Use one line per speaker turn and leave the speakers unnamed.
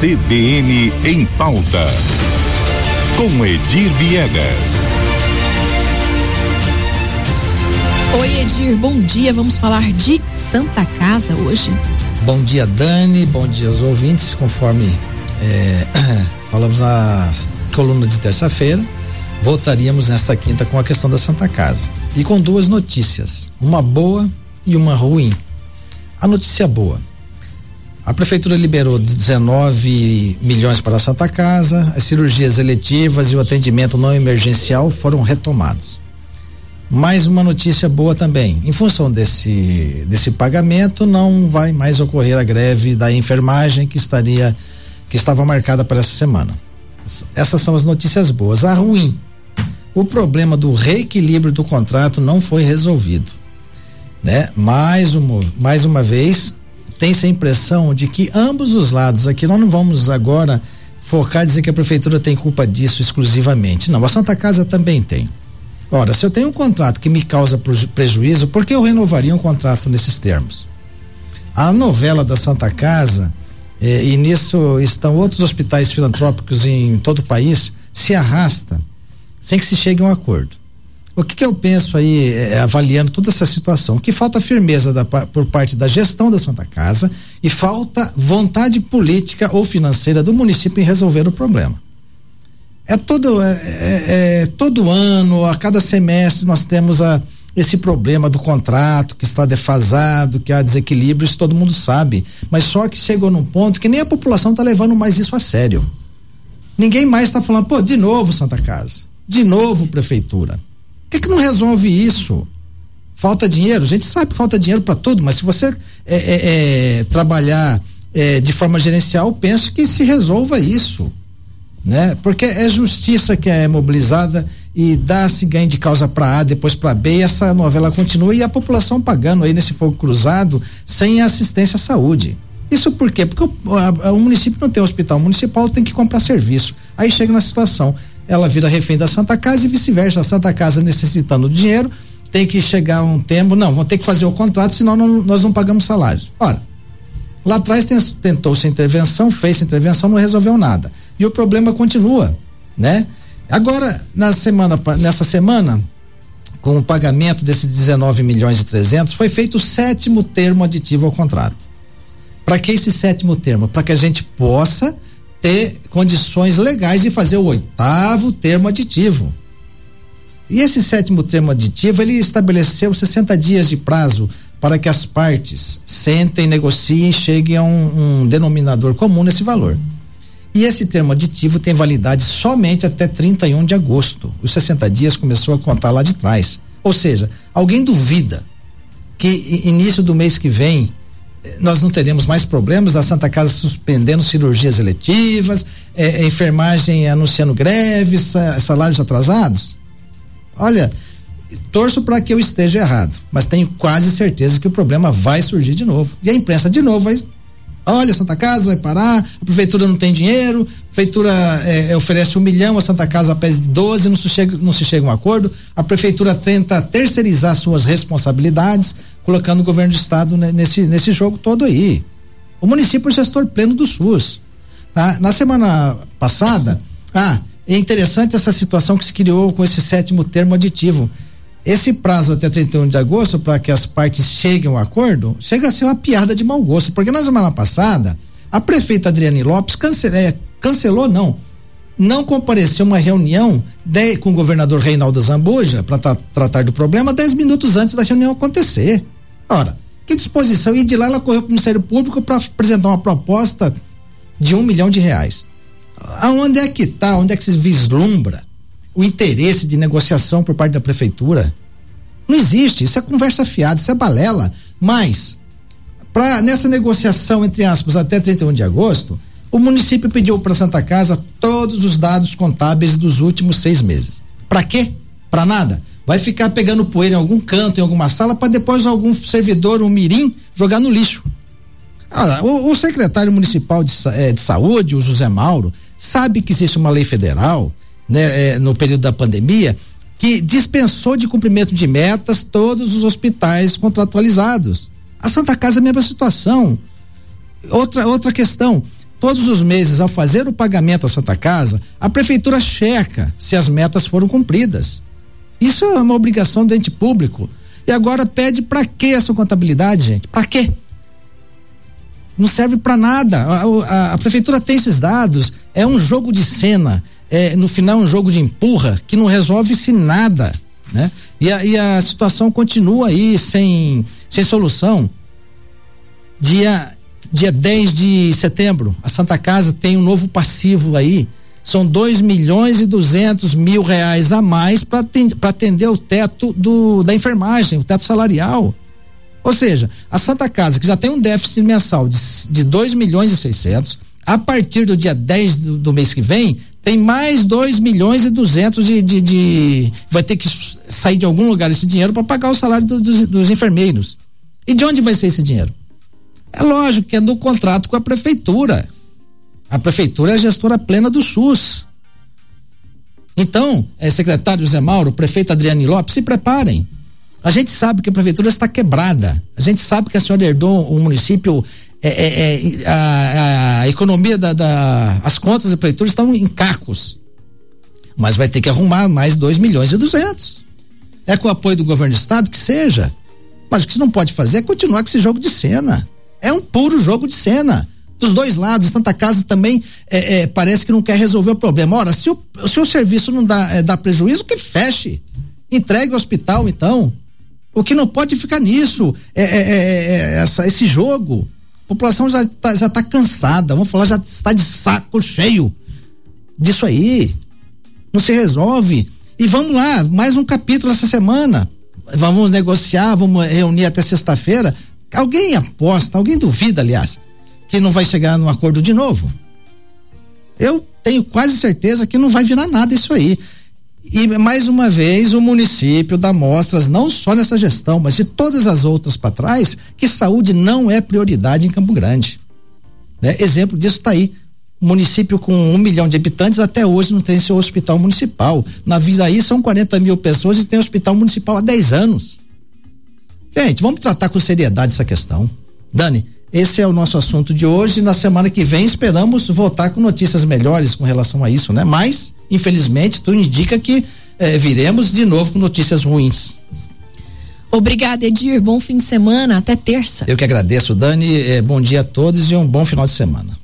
CBN em pauta. Com Edir Viegas.
Oi, Edir, bom dia. Vamos falar de Santa Casa hoje.
Bom dia, Dani. Bom dia aos ouvintes. Conforme é, falamos na coluna de terça-feira, voltaríamos nesta quinta com a questão da Santa Casa. E com duas notícias, uma boa e uma ruim. A notícia boa. A prefeitura liberou 19 milhões para a Santa Casa, as cirurgias eletivas e o atendimento não emergencial foram retomados. Mais uma notícia boa também. Em função desse, desse pagamento, não vai mais ocorrer a greve da enfermagem que estaria que estava marcada para essa semana. Essas são as notícias boas. A ruim, o problema do reequilíbrio do contrato não foi resolvido, né? Mais uma, mais uma vez tem-se a impressão de que ambos os lados aqui nós não vamos agora focar dizer que a prefeitura tem culpa disso exclusivamente. Não, a Santa Casa também tem. Ora, se eu tenho um contrato que me causa prejuízo, por que eu renovaria um contrato nesses termos? A novela da Santa Casa, eh, e nisso estão outros hospitais filantrópicos em todo o país, se arrasta sem que se chegue a um acordo. O que, que eu penso aí, eh, avaliando toda essa situação? Que falta firmeza da, por parte da gestão da Santa Casa e falta vontade política ou financeira do município em resolver o problema. É todo, é, é, é, todo ano, a cada semestre, nós temos a, esse problema do contrato que está defasado, que há desequilíbrio, isso todo mundo sabe. Mas só que chegou num ponto que nem a população está levando mais isso a sério. Ninguém mais está falando, pô, de novo Santa Casa, de novo Prefeitura. Por que, que não resolve isso? Falta dinheiro? A gente sabe que falta dinheiro para tudo, mas se você é, é, é trabalhar é, de forma gerencial, penso que se resolva isso né? Porque é justiça que é mobilizada e dá-se ganho de causa para A, depois para B, e essa novela continua e a população pagando aí nesse fogo cruzado sem assistência à saúde. Isso por quê? Porque o, a, o município não tem hospital municipal, tem que comprar serviço. Aí chega na situação, ela vira refém da Santa Casa e vice-versa. A Santa Casa necessitando de dinheiro, tem que chegar um tempo, não, vão ter que fazer o contrato, senão não, nós não pagamos salários. Ora, lá atrás tentou-se intervenção, fez intervenção, não resolveu nada e o problema continua, né? Agora, na semana, nessa semana, com o pagamento desses 19 milhões e 300, foi feito o sétimo termo aditivo ao contrato. Para que esse sétimo termo? Para que a gente possa ter condições legais de fazer o oitavo termo aditivo. E esse sétimo termo aditivo, ele estabeleceu 60 dias de prazo para que as partes sentem, negociem e cheguem a um, um denominador comum nesse valor. E esse termo aditivo tem validade somente até 31 de agosto. Os 60 dias começou a contar lá de trás. Ou seja, alguém duvida que início do mês que vem nós não teremos mais problemas, a Santa Casa suspendendo cirurgias eletivas, eh, enfermagem anunciando greves, salários atrasados? Olha, torço para que eu esteja errado, mas tenho quase certeza que o problema vai surgir de novo. E a imprensa de novo vai Olha, Santa Casa vai parar, a prefeitura não tem dinheiro, a prefeitura é, oferece um milhão, a Santa Casa pede 12, não se, chega, não se chega a um acordo. A prefeitura tenta terceirizar suas responsabilidades, colocando o governo do estado nesse, nesse jogo todo aí. O município é gestor pleno do SUS. Tá? Na semana passada, ah, é interessante essa situação que se criou com esse sétimo termo aditivo. Esse prazo até 31 de agosto, para que as partes cheguem ao acordo, chega a ser uma piada de mau gosto, porque na semana passada, a prefeita Adriane Lopes cancelou, é, cancelou não, não compareceu uma reunião de, com o governador Reinaldo Zambuja para tra tratar do problema dez minutos antes da reunião acontecer. Ora, que disposição? E de lá ela correu para o Ministério Público para apresentar uma proposta de um milhão de reais. Aonde é que está? Onde é que se vislumbra o interesse de negociação por parte da prefeitura. Não existe, isso é conversa fiada, isso é balela. Mas, para nessa negociação, entre aspas, até 31 de agosto, o município pediu para Santa Casa todos os dados contábeis dos últimos seis meses. Para quê? Para nada. Vai ficar pegando poeira em algum canto, em alguma sala, para depois algum servidor, um mirim, jogar no lixo. Ah, o, o, secretário municipal de, eh, de saúde, o José Mauro, sabe que existe uma lei federal né, é, no período da pandemia, que dispensou de cumprimento de metas todos os hospitais contratualizados. A Santa Casa é a mesma situação. Outra, outra questão, Todos os meses, ao fazer o pagamento à Santa Casa, a prefeitura checa se as metas foram cumpridas. Isso é uma obrigação do ente público. E agora pede para que essa contabilidade, gente? Para quê? Não serve para nada. A, a, a, prefeitura tem esses dados. É um jogo de cena. É, no final, um jogo de empurra que não resolve-se nada. Né? E, a, e a situação continua aí sem, sem solução. Dia dia 10 de setembro, a Santa Casa tem um novo passivo aí. São 2 milhões e 200 mil reais a mais para atender o teto do, da enfermagem, o teto salarial. Ou seja, a Santa Casa, que já tem um déficit mensal de, de 2 milhões e 600, a partir do dia 10 do, do mês que vem, tem mais 2 milhões e 200 de, de, de, Vai ter que sair de algum lugar esse dinheiro para pagar o salário do, dos, dos enfermeiros. E de onde vai ser esse dinheiro? É lógico que é do contrato com a prefeitura. A prefeitura é a gestora plena do SUS. Então, é, secretário José Mauro, prefeito Adriane Lopes, se preparem. A gente sabe que a prefeitura está quebrada. A gente sabe que a senhora herdou o município. É, é, é, a, a, economia da, da, as contas da prefeitura estão em cacos. Mas vai ter que arrumar mais 2 milhões e 200. É com o apoio do governo do estado que seja. Mas o que você não pode fazer é continuar com esse jogo de cena. É um puro jogo de cena. Dos dois lados, Santa Casa também é, é, parece que não quer resolver o problema. Ora, se o, se o serviço não dá, é, dá prejuízo, que feche. Entregue o hospital, então. O que não pode ficar nisso é, é, é, é essa, esse jogo. A população já está já tá cansada, vamos falar, já está de saco cheio disso aí. Não se resolve. E vamos lá, mais um capítulo essa semana. Vamos negociar, vamos reunir até sexta-feira Alguém aposta, alguém duvida, aliás, que não vai chegar num acordo de novo? Eu tenho quase certeza que não vai virar nada isso aí. E mais uma vez o município dá mostras, não só nessa gestão, mas de todas as outras para trás, que saúde não é prioridade em Campo Grande. Né? Exemplo disso está aí. Município com um milhão de habitantes até hoje não tem seu hospital municipal. Na Viraí são 40 mil pessoas e tem hospital municipal há 10 anos. Gente, vamos tratar com seriedade essa questão. Dani, esse é o nosso assunto de hoje. Na semana que vem esperamos voltar com notícias melhores com relação a isso, né? Mas, infelizmente, tudo indica que eh, viremos de novo com notícias ruins.
Obrigada, Edir. Bom fim de semana. Até terça.
Eu que agradeço, Dani. Eh, bom dia a todos e um bom final de semana.